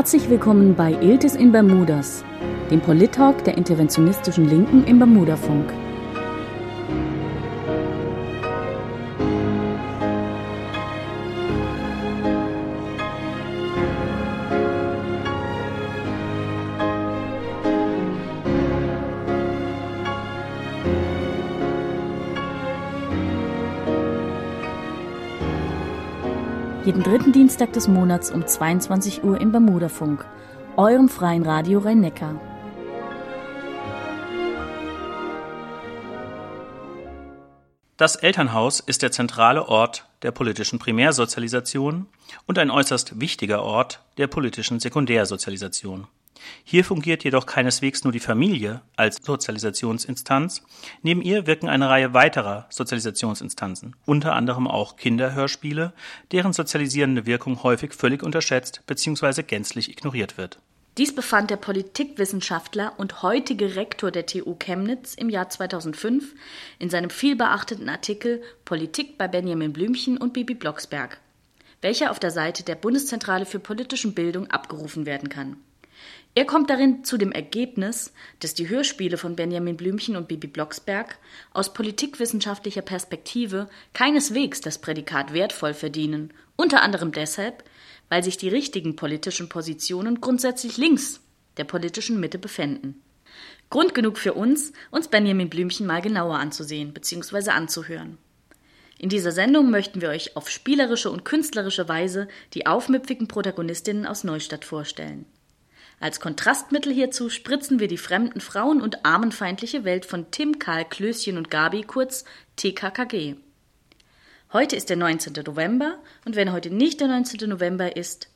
Herzlich willkommen bei Iltis in Bermudas, dem Polit-Talk der interventionistischen Linken im Bermudafunk. Dritten Dienstag des Monats um 22 Uhr im Bermudafunk, eurem freien Radio Rhein-Neckar. Das Elternhaus ist der zentrale Ort der politischen Primärsozialisation und ein äußerst wichtiger Ort der politischen Sekundärsozialisation. Hier fungiert jedoch keineswegs nur die Familie als Sozialisationsinstanz, neben ihr wirken eine Reihe weiterer Sozialisationsinstanzen, unter anderem auch Kinderhörspiele, deren sozialisierende Wirkung häufig völlig unterschätzt bzw. gänzlich ignoriert wird. Dies befand der Politikwissenschaftler und heutige Rektor der TU Chemnitz im Jahr 2005 in seinem vielbeachteten Artikel Politik bei Benjamin Blümchen und Bibi Blocksberg, welcher auf der Seite der Bundeszentrale für politischen Bildung abgerufen werden kann. Er kommt darin zu dem Ergebnis, dass die Hörspiele von Benjamin Blümchen und Bibi Blocksberg aus politikwissenschaftlicher Perspektive keineswegs das Prädikat wertvoll verdienen, unter anderem deshalb, weil sich die richtigen politischen Positionen grundsätzlich links der politischen Mitte befänden. Grund genug für uns, uns Benjamin Blümchen mal genauer anzusehen bzw. anzuhören. In dieser Sendung möchten wir euch auf spielerische und künstlerische Weise die aufmüpfigen Protagonistinnen aus Neustadt vorstellen. Als Kontrastmittel hierzu spritzen wir die fremden Frauen- und armenfeindliche Welt von Tim, Karl, Klößchen und Gabi, kurz TKKG. Heute ist der 19. November und wenn heute nicht der 19. November ist,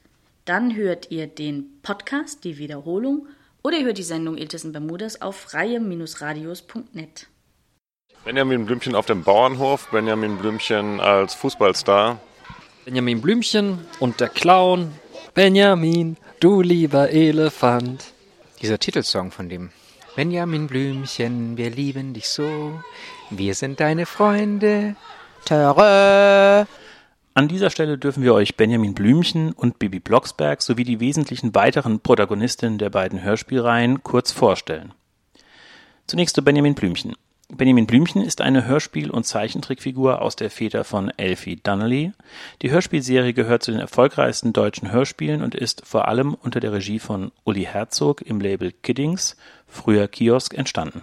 dann hört ihr den Podcast, die Wiederholung, oder ihr hört die Sendung Iltis in Bermudas auf reihe-radios.net. Benjamin Blümchen auf dem Bauernhof, Benjamin Blümchen als Fußballstar. Benjamin Blümchen und der Clown, Benjamin Du lieber Elefant. Dieser Titelsong von dem Benjamin Blümchen, wir lieben dich so. Wir sind deine Freunde. Töre. An dieser Stelle dürfen wir euch Benjamin Blümchen und Bibi Blocksberg sowie die wesentlichen weiteren Protagonistinnen der beiden Hörspielreihen kurz vorstellen. Zunächst zu Benjamin Blümchen. Benjamin Blümchen ist eine Hörspiel- und Zeichentrickfigur aus der Feder von Elfie Donnelly. Die Hörspielserie gehört zu den erfolgreichsten deutschen Hörspielen und ist vor allem unter der Regie von Uli Herzog im Label Kiddings, früher Kiosk, entstanden.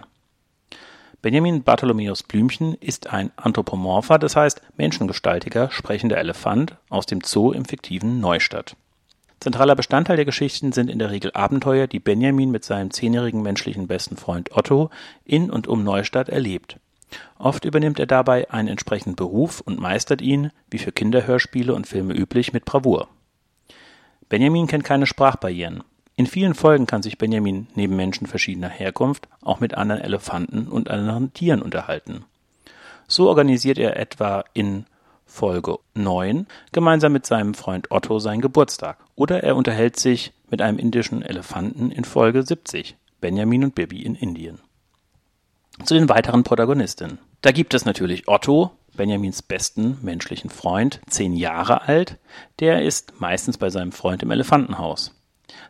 Benjamin Bartholomäus Blümchen ist ein anthropomorpher, das heißt menschengestaltiger, sprechender Elefant aus dem Zoo im fiktiven Neustadt. Zentraler Bestandteil der Geschichten sind in der Regel Abenteuer, die Benjamin mit seinem zehnjährigen menschlichen besten Freund Otto in und um Neustadt erlebt. Oft übernimmt er dabei einen entsprechenden Beruf und meistert ihn, wie für Kinderhörspiele und Filme üblich, mit Bravour. Benjamin kennt keine Sprachbarrieren. In vielen Folgen kann sich Benjamin neben Menschen verschiedener Herkunft auch mit anderen Elefanten und anderen Tieren unterhalten. So organisiert er etwa in Folge 9 gemeinsam mit seinem Freund Otto seinen Geburtstag. Oder er unterhält sich mit einem indischen Elefanten in Folge 70, Benjamin und Bibi in Indien. Zu den weiteren Protagonistinnen. Da gibt es natürlich Otto, Benjamins besten menschlichen Freund, zehn Jahre alt. Der ist meistens bei seinem Freund im Elefantenhaus.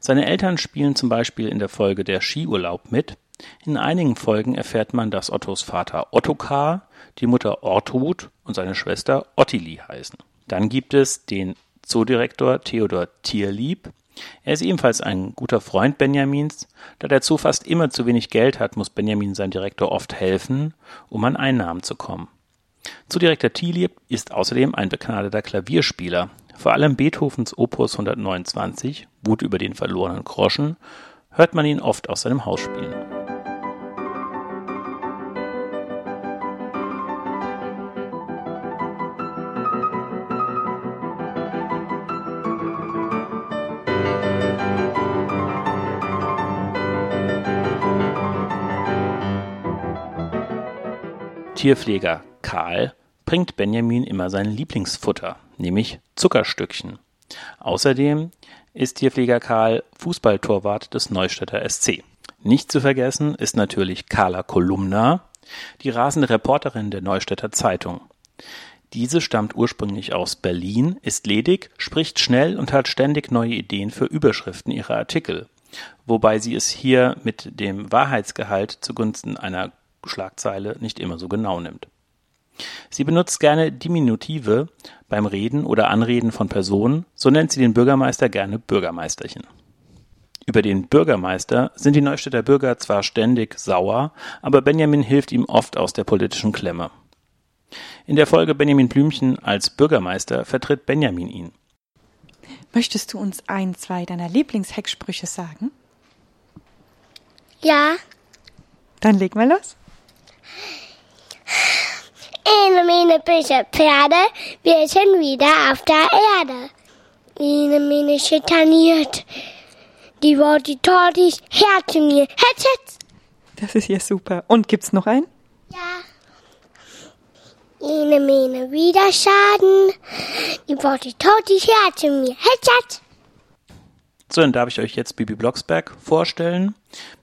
Seine Eltern spielen zum Beispiel in der Folge Der Skiurlaub mit. In einigen Folgen erfährt man, dass Ottos Vater Ottokar die Mutter Ortrud und seine Schwester Ottilie heißen. Dann gibt es den Zoodirektor Theodor Tierlieb. Er ist ebenfalls ein guter Freund Benjamins. Da der Zoo fast immer zu wenig Geld hat, muss Benjamin seinem Direktor oft helfen, um an Einnahmen zu kommen. Zoodirektor Tierlieb ist außerdem ein begnadeter Klavierspieler. Vor allem Beethovens Opus 129, Wut über den verlorenen Groschen, hört man ihn oft aus seinem Haus spielen. Tierpfleger Karl bringt Benjamin immer sein Lieblingsfutter, nämlich Zuckerstückchen. Außerdem ist Tierpfleger Karl Fußballtorwart des Neustädter SC. Nicht zu vergessen ist natürlich Carla Kolumna, die rasende Reporterin der Neustädter Zeitung. Diese stammt ursprünglich aus Berlin, ist ledig, spricht schnell und hat ständig neue Ideen für Überschriften ihrer Artikel, wobei sie es hier mit dem Wahrheitsgehalt zugunsten einer Schlagzeile nicht immer so genau nimmt. Sie benutzt gerne Diminutive beim Reden oder Anreden von Personen, so nennt sie den Bürgermeister gerne Bürgermeisterchen. Über den Bürgermeister sind die Neustädter Bürger zwar ständig sauer, aber Benjamin hilft ihm oft aus der politischen Klemme. In der Folge Benjamin Blümchen als Bürgermeister vertritt Benjamin ihn. Möchtest du uns ein, zwei deiner Lieblingshecksprüche sagen? Ja, Dann leg mal los. eine Mine böse Pferde, wir sind wieder auf der Erde. Eine Mine schikaniert. Die Worte Tortis, her zu mir. Hetz, hetz. Das ist ja super. Und gibt's noch einen? Ja. Eine Mine wieder Schaden. Die Tortis, her zu mir. Hetz. So, dann darf ich euch jetzt Bibi Blocksberg vorstellen.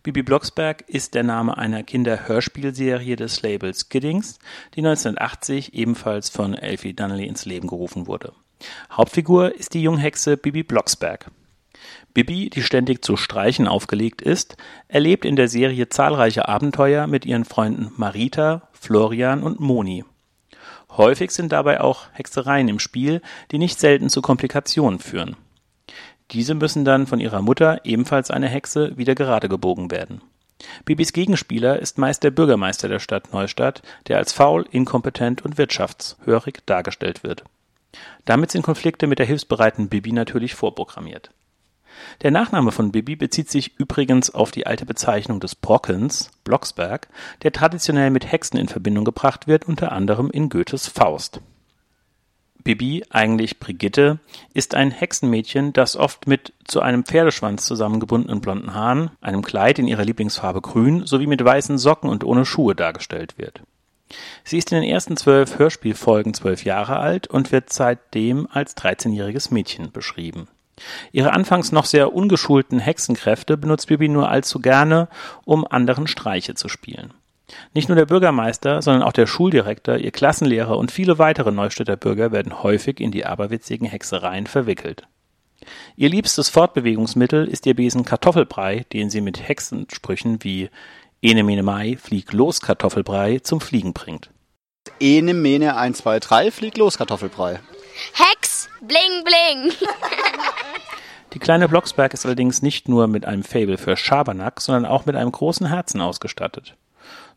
Bibi Blocksberg ist der Name einer Kinderhörspielserie des Labels Kiddings, die 1980 ebenfalls von Elfie Donnelly ins Leben gerufen wurde. Hauptfigur ist die Junghexe Bibi Blocksberg. Bibi, die ständig zu Streichen aufgelegt ist, erlebt in der Serie zahlreiche Abenteuer mit ihren Freunden Marita, Florian und Moni. Häufig sind dabei auch Hexereien im Spiel, die nicht selten zu Komplikationen führen. Diese müssen dann von ihrer Mutter, ebenfalls eine Hexe, wieder gerade gebogen werden. Bibis Gegenspieler ist meist der Bürgermeister der Stadt Neustadt, der als faul, inkompetent und wirtschaftshörig dargestellt wird. Damit sind Konflikte mit der hilfsbereiten Bibi natürlich vorprogrammiert. Der Nachname von Bibi bezieht sich übrigens auf die alte Bezeichnung des Brockens, Blocksberg, der traditionell mit Hexen in Verbindung gebracht wird, unter anderem in Goethes Faust. Bibi, eigentlich Brigitte, ist ein Hexenmädchen, das oft mit zu einem Pferdeschwanz zusammengebundenen blonden Haaren, einem Kleid in ihrer Lieblingsfarbe grün sowie mit weißen Socken und ohne Schuhe dargestellt wird. Sie ist in den ersten zwölf Hörspielfolgen zwölf Jahre alt und wird seitdem als 13-jähriges Mädchen beschrieben. Ihre anfangs noch sehr ungeschulten Hexenkräfte benutzt Bibi nur allzu gerne, um anderen Streiche zu spielen. Nicht nur der Bürgermeister, sondern auch der Schuldirektor, ihr Klassenlehrer und viele weitere Neustädter Bürger werden häufig in die aberwitzigen Hexereien verwickelt. Ihr liebstes Fortbewegungsmittel ist ihr Besen Kartoffelbrei, den sie mit Hexensprüchen wie Ene mene mai, flieg los Kartoffelbrei zum Fliegen bringt. Ene, Mene, 1, 2, 3, flieg los, Kartoffelbrei. Hex, bling, bling. Die kleine Blocksberg ist allerdings nicht nur mit einem Faible für Schabernack, sondern auch mit einem großen Herzen ausgestattet.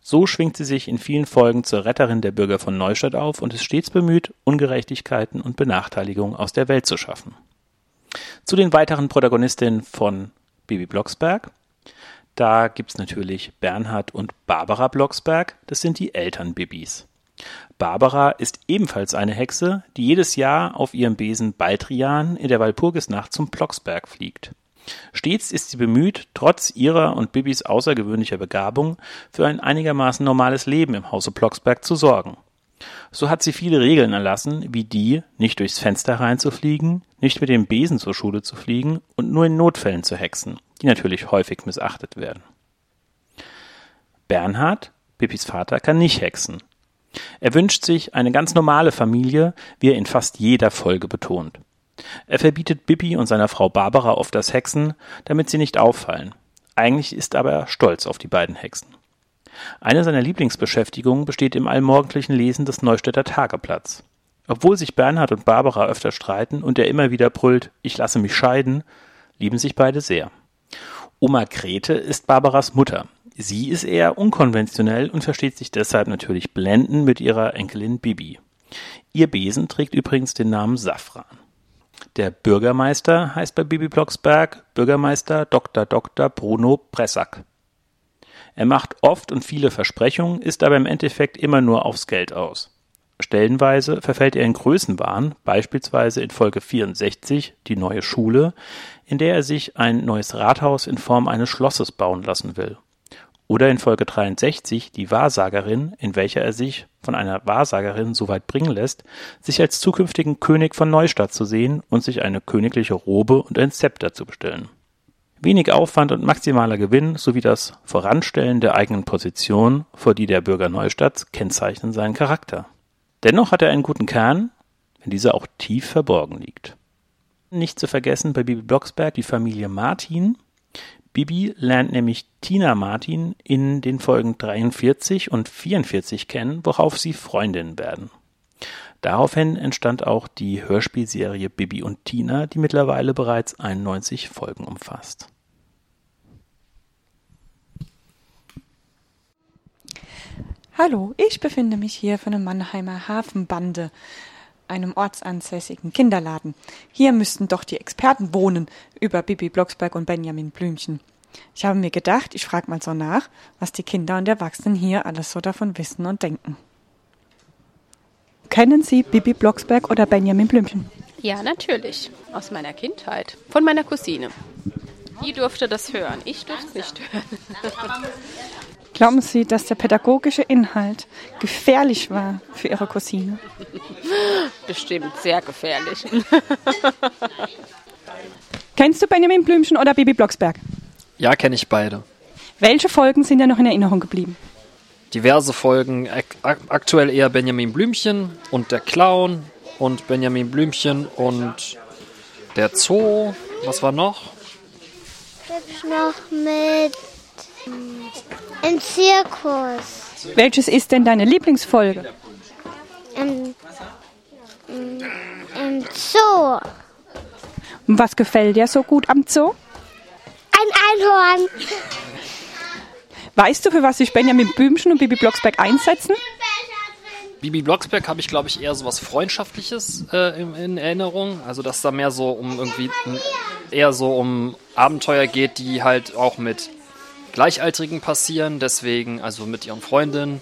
So schwingt sie sich in vielen Folgen zur Retterin der Bürger von Neustadt auf und ist stets bemüht, Ungerechtigkeiten und Benachteiligungen aus der Welt zu schaffen. Zu den weiteren Protagonistinnen von Bibi Blocksberg. Da gibt's natürlich Bernhard und Barbara Blocksberg, das sind die Eltern Bibis. Barbara ist ebenfalls eine Hexe, die jedes Jahr auf ihrem Besen Baldrian in der Walpurgisnacht zum Blocksberg fliegt. Stets ist sie bemüht, trotz ihrer und Bibis außergewöhnlicher Begabung für ein einigermaßen normales Leben im Hause Blocksberg zu sorgen. So hat sie viele Regeln erlassen, wie die, nicht durchs Fenster reinzufliegen, nicht mit dem Besen zur Schule zu fliegen und nur in Notfällen zu hexen, die natürlich häufig missachtet werden. Bernhard, Bibis Vater, kann nicht hexen. Er wünscht sich eine ganz normale Familie, wie er in fast jeder Folge betont. Er verbietet Bibi und seiner Frau Barbara oft das Hexen, damit sie nicht auffallen. Eigentlich ist aber er stolz auf die beiden Hexen. Eine seiner Lieblingsbeschäftigungen besteht im allmorgendlichen Lesen des Neustädter Tageblatts. Obwohl sich Bernhard und Barbara öfter streiten und er immer wieder brüllt, ich lasse mich scheiden, lieben sich beide sehr. Oma Grete ist Barbaras Mutter. Sie ist eher unkonventionell und versteht sich deshalb natürlich blendend mit ihrer Enkelin Bibi. Ihr Besen trägt übrigens den Namen Safran. Der Bürgermeister heißt bei Bibi Blocksberg Bürgermeister Dr. Dr. Bruno Pressack. Er macht oft und viele Versprechungen, ist aber im Endeffekt immer nur aufs Geld aus. Stellenweise verfällt er in Größenwahn, beispielsweise in Folge 64, die neue Schule, in der er sich ein neues Rathaus in Form eines Schlosses bauen lassen will. Oder in Folge 63 die Wahrsagerin, in welcher er sich von einer Wahrsagerin so weit bringen lässt, sich als zukünftigen König von Neustadt zu sehen und sich eine königliche Robe und ein Zepter zu bestellen. Wenig Aufwand und maximaler Gewinn sowie das Voranstellen der eigenen Position, vor die der Bürger Neustadt kennzeichnen seinen Charakter. Dennoch hat er einen guten Kern, wenn dieser auch tief verborgen liegt. Nicht zu vergessen bei Bibi Blocksberg die Familie Martin. Bibi lernt nämlich Tina Martin in den Folgen 43 und 44 kennen, worauf sie Freundinnen werden. Daraufhin entstand auch die Hörspielserie Bibi und Tina, die mittlerweile bereits 91 Folgen umfasst. Hallo, ich befinde mich hier von der Mannheimer Hafenbande, einem ortsansässigen Kinderladen. Hier müssten doch die Experten wohnen über Bibi Blocksberg und Benjamin Blümchen. Ich habe mir gedacht, ich frage mal so nach, was die Kinder und Erwachsenen hier alles so davon wissen und denken. Kennen Sie Bibi Blocksberg oder Benjamin Blümchen? Ja, natürlich. Aus meiner Kindheit. Von meiner Cousine. Die durfte das hören. Ich durfte es nicht hören. Glauben Sie, dass der pädagogische Inhalt gefährlich war für Ihre Cousine? Bestimmt sehr gefährlich. Kennst du Benjamin Blümchen oder Bibi Blocksberg? Ja, kenne ich beide. Welche Folgen sind dir noch in Erinnerung geblieben? Diverse Folgen, ak aktuell eher Benjamin Blümchen und der Clown und Benjamin Blümchen und der Zoo. Was war noch? Gibt's noch mit im Zirkus. Welches ist denn deine Lieblingsfolge? Im, im, im Zoo. Und was gefällt dir so gut am Zoo? Ein Einhorn. Weißt du, für was sich Benjamin Blümchen und Bibi Blocksberg einsetzen? Bibi Blocksberg habe ich, glaube ich, eher so was Freundschaftliches äh, in, in, Erinnerung. Also, dass da mehr so um irgendwie eher so um Abenteuer geht, die halt auch mit Gleichaltrigen passieren. Deswegen, also mit ihren Freundinnen.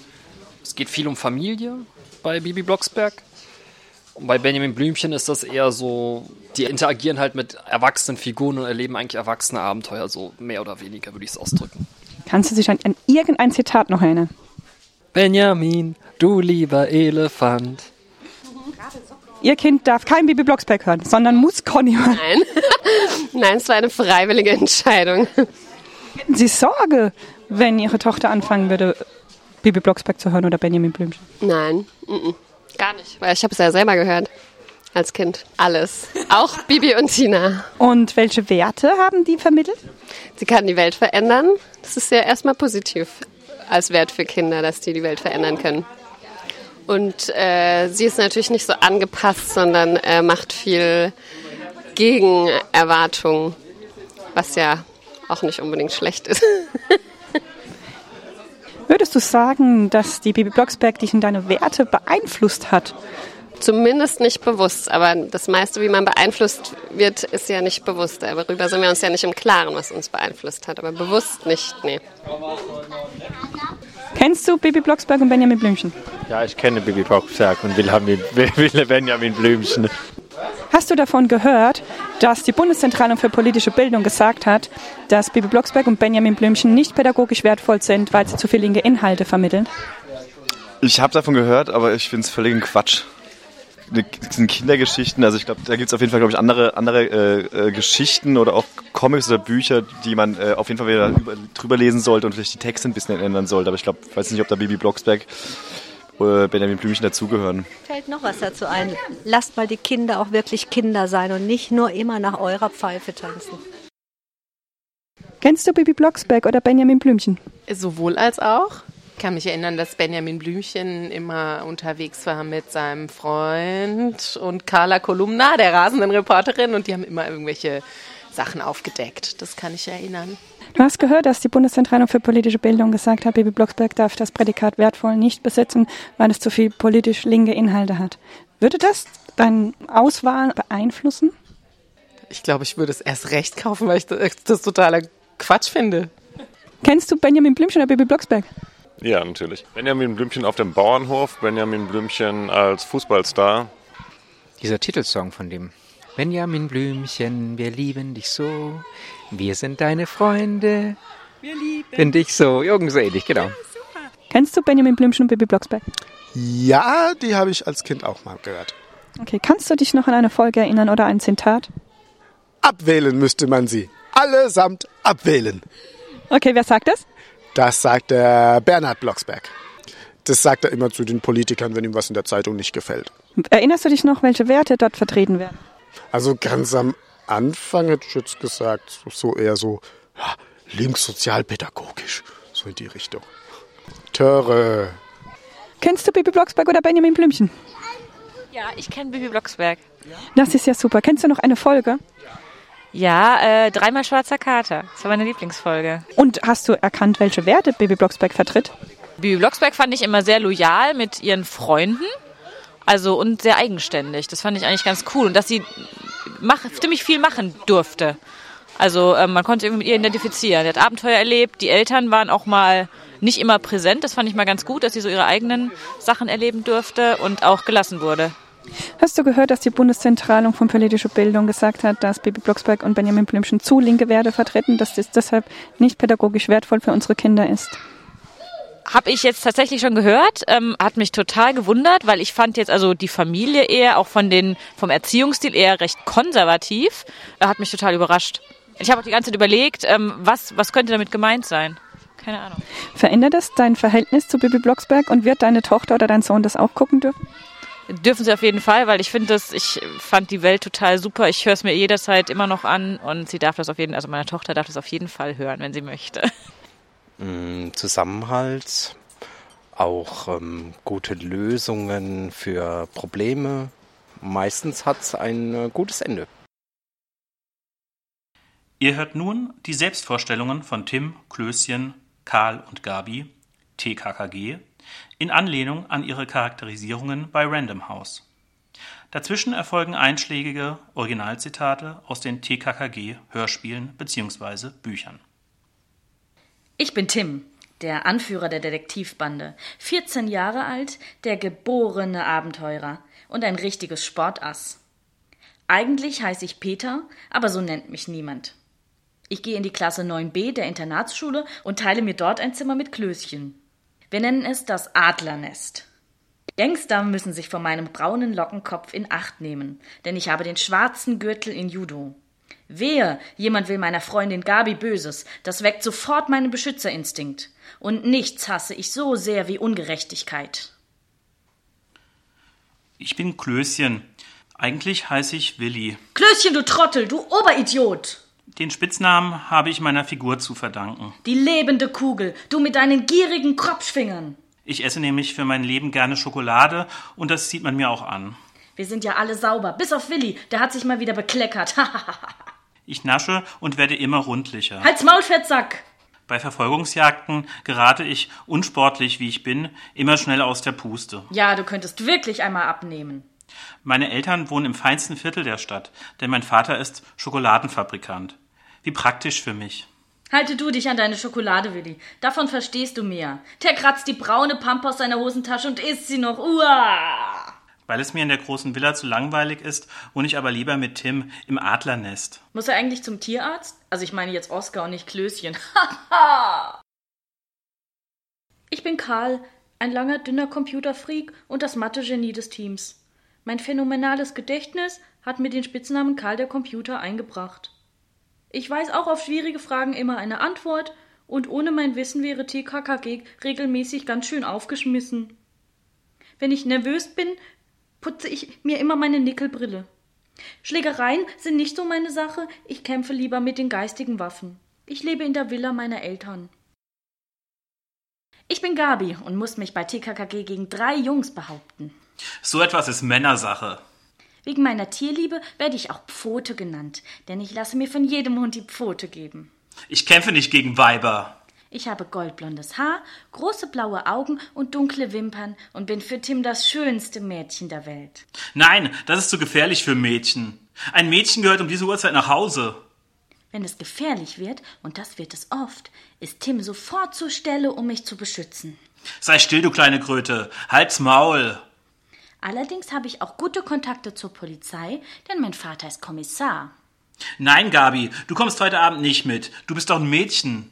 Es geht viel um Familie bei Bibi Blocksberg. Und bei Benjamin Blümchen ist das eher so, die interagieren halt mit erwachsenen Figuren und erleben eigentlich erwachsene Abenteuer, so mehr oder weniger würde ich es ausdrücken. Kannst du dich an, an irgendein Zitat noch erinnern? Benjamin, du lieber Elefant. Ihr Kind darf kein Bibi Blocksberg hören, sondern muss Conny hören. Nein. Nein, es war eine freiwillige Entscheidung. Hätten Sie Sorge, wenn Ihre Tochter anfangen würde, Bibi Blocksberg zu hören oder Benjamin Blümchen? Nein, mm -mm. gar nicht. Weil ich habe es ja selber gehört. Als Kind. Alles. Auch Bibi und Tina. Und welche Werte haben die vermittelt? Sie kann die Welt verändern. Das ist ja erstmal positiv als Wert für Kinder, dass die die Welt verändern können. Und äh, sie ist natürlich nicht so angepasst, sondern äh, macht viel gegen Erwartungen, was ja auch nicht unbedingt schlecht ist. Würdest du sagen, dass die Bibi Blocksberg dich in deine Werte beeinflusst hat? Zumindest nicht bewusst, aber das meiste, wie man beeinflusst wird, ist ja nicht bewusst. Darüber sind wir uns ja nicht im Klaren, was uns beeinflusst hat, aber bewusst nicht, nee. Kennst du Bibi Blocksberg und Benjamin Blümchen? Ja, ich kenne Bibi Blocksberg und Wilhelmin, Benjamin Blümchen. Hast du davon gehört, dass die Bundeszentrale für politische Bildung gesagt hat, dass Bibi Blocksberg und Benjamin Blümchen nicht pädagogisch wertvoll sind, weil sie zu viele linke Inhalte vermitteln? Ich habe davon gehört, aber ich finde es völligen Quatsch. Das sind Kindergeschichten, also ich glaube, da gibt es auf jeden Fall, glaube ich, andere, andere äh, äh, Geschichten oder auch Comics oder Bücher, die man äh, auf jeden Fall wieder über, drüber lesen sollte und vielleicht die Texte ein bisschen ändern sollte. Aber ich glaube, ich weiß nicht, ob da Bibi Blocksberg Benjamin Blümchen dazugehören. Fällt noch was dazu ein. Lasst mal die Kinder auch wirklich Kinder sein und nicht nur immer nach eurer Pfeife tanzen. Kennst du Bibi Blocksberg oder Benjamin Blümchen? Sowohl als auch. Ich kann mich erinnern, dass Benjamin Blümchen immer unterwegs war mit seinem Freund und Carla Kolumna, der rasenden Reporterin, und die haben immer irgendwelche Sachen aufgedeckt. Das kann ich erinnern. Du hast gehört, dass die Bundeszentrale für politische Bildung gesagt hat, Bibi Blocksberg darf das Prädikat wertvoll nicht besitzen, weil es zu viel politisch linke Inhalte hat. Würde das deine Auswahl beeinflussen? Ich glaube, ich würde es erst recht kaufen, weil ich das, das totaler Quatsch finde. Kennst du Benjamin Blümchen oder Bibi Blocksberg? Ja, natürlich. Benjamin Blümchen auf dem Bauernhof, Benjamin Blümchen als Fußballstar. Dieser Titelsong von dem Benjamin Blümchen, wir lieben dich so, wir sind deine Freunde, wir lieben dich so, irgend so ähnlich, genau. Ja, Kennst du Benjamin Blümchen und Bibi Blocksberg? Ja, die habe ich als Kind auch mal gehört. Okay, kannst du dich noch an eine Folge erinnern oder ein Zitat? Abwählen müsste man sie. Allesamt abwählen. Okay, wer sagt das? Das sagt der Bernhard Blocksberg. Das sagt er immer zu den Politikern, wenn ihm was in der Zeitung nicht gefällt. Erinnerst du dich noch, welche Werte dort vertreten werden? Also ganz am Anfang hätte ich jetzt gesagt, so eher so ja, linkssozialpädagogisch, so in die Richtung. Töre. Kennst du Bibi Blocksberg oder Benjamin Blümchen? Ja, ich kenne Bibi Blocksberg. Das ist ja super. Kennst du noch eine Folge? Ja, äh, dreimal schwarzer Kater. Das war meine Lieblingsfolge. Und hast du erkannt, welche Werte Bibi Blocksberg vertritt? Bibi Blocksberg fand ich immer sehr loyal mit ihren Freunden. Also und sehr eigenständig. Das fand ich eigentlich ganz cool. Und dass sie mach, ziemlich viel machen durfte. Also ähm, man konnte irgendwie mit ihr identifizieren. Sie hat Abenteuer erlebt. Die Eltern waren auch mal nicht immer präsent. Das fand ich mal ganz gut, dass sie so ihre eigenen Sachen erleben durfte und auch gelassen wurde. Hast du gehört, dass die Bundeszentralung von politischer Bildung gesagt hat, dass Bibi Blocksberg und Benjamin Blümchen zu linke Werte vertreten, dass das deshalb nicht pädagogisch wertvoll für unsere Kinder ist? Habe ich jetzt tatsächlich schon gehört, ähm, hat mich total gewundert, weil ich fand jetzt also die Familie eher auch von den vom Erziehungsstil eher recht konservativ. Äh, hat mich total überrascht. Ich habe auch die ganze Zeit überlegt, ähm, was was könnte damit gemeint sein. Keine Ahnung. Verändert das dein Verhältnis zu Bibi Blocksberg und wird deine Tochter oder dein Sohn das auch gucken dürfen? Dürfen sie auf jeden Fall, weil ich finde das, ich fand die Welt total super. Ich höre es mir jederzeit immer noch an und sie darf das auf jeden, also meine Tochter darf das auf jeden Fall hören, wenn sie möchte. Zusammenhalt, auch ähm, gute Lösungen für Probleme. Meistens hat es ein äh, gutes Ende. Ihr hört nun die Selbstvorstellungen von Tim, Klößchen, Karl und Gabi, TKKG, in Anlehnung an ihre Charakterisierungen bei Random House. Dazwischen erfolgen einschlägige Originalzitate aus den TKKG Hörspielen bzw. Büchern. Ich bin Tim, der Anführer der Detektivbande, 14 Jahre alt, der geborene Abenteurer und ein richtiges Sportass. Eigentlich heiße ich Peter, aber so nennt mich niemand. Ich gehe in die Klasse 9b der Internatsschule und teile mir dort ein Zimmer mit Klößchen. Wir nennen es das Adlernest. Gangster müssen sich vor meinem braunen Lockenkopf in Acht nehmen, denn ich habe den schwarzen Gürtel in Judo. Wehe, jemand will meiner Freundin Gabi Böses, das weckt sofort meinen Beschützerinstinkt. Und nichts hasse ich so sehr wie Ungerechtigkeit. Ich bin Klößchen. Eigentlich heiße ich Willi. Klößchen, du Trottel, du Oberidiot! Den Spitznamen habe ich meiner Figur zu verdanken. Die lebende Kugel, du mit deinen gierigen Kropfschwingern. Ich esse nämlich für mein Leben gerne Schokolade und das sieht man mir auch an. Wir sind ja alle sauber, bis auf Willi, der hat sich mal wieder bekleckert. ich nasche und werde immer rundlicher. Halt's Maul, Fettsack! Bei Verfolgungsjagden gerate ich, unsportlich wie ich bin, immer schnell aus der Puste. Ja, du könntest wirklich einmal abnehmen. Meine Eltern wohnen im feinsten Viertel der Stadt, denn mein Vater ist Schokoladenfabrikant. Wie praktisch für mich. Halte du dich an deine Schokolade, Willi. Davon verstehst du mehr. Der kratzt die braune Pampe aus seiner Hosentasche und isst sie noch. Uah! Weil es mir in der großen Villa zu langweilig ist, wohne ich aber lieber mit Tim im Adlernest. Muss er eigentlich zum Tierarzt? Also ich meine jetzt Oskar und nicht Klößchen. ich bin Karl, ein langer, dünner Computerfreak und das Mathe-Genie des Teams. Mein phänomenales Gedächtnis hat mir den Spitznamen Karl der Computer eingebracht. Ich weiß auch auf schwierige Fragen immer eine Antwort, und ohne mein Wissen wäre TKKG regelmäßig ganz schön aufgeschmissen. Wenn ich nervös bin, putze ich mir immer meine Nickelbrille. Schlägereien sind nicht so meine Sache, ich kämpfe lieber mit den geistigen Waffen. Ich lebe in der Villa meiner Eltern. Ich bin Gabi und muss mich bei TKKG gegen drei Jungs behaupten. So etwas ist Männersache. Wegen meiner Tierliebe werde ich auch Pfote genannt, denn ich lasse mir von jedem Hund die Pfote geben. Ich kämpfe nicht gegen Weiber. Ich habe goldblondes Haar, große blaue Augen und dunkle Wimpern und bin für Tim das schönste Mädchen der Welt. Nein, das ist zu gefährlich für Mädchen. Ein Mädchen gehört um diese Uhrzeit nach Hause. Wenn es gefährlich wird, und das wird es oft, ist Tim sofort zur Stelle, um mich zu beschützen. Sei still, du kleine Kröte. Halt's Maul. Allerdings habe ich auch gute Kontakte zur Polizei, denn mein Vater ist Kommissar. Nein, Gabi, du kommst heute Abend nicht mit. Du bist doch ein Mädchen.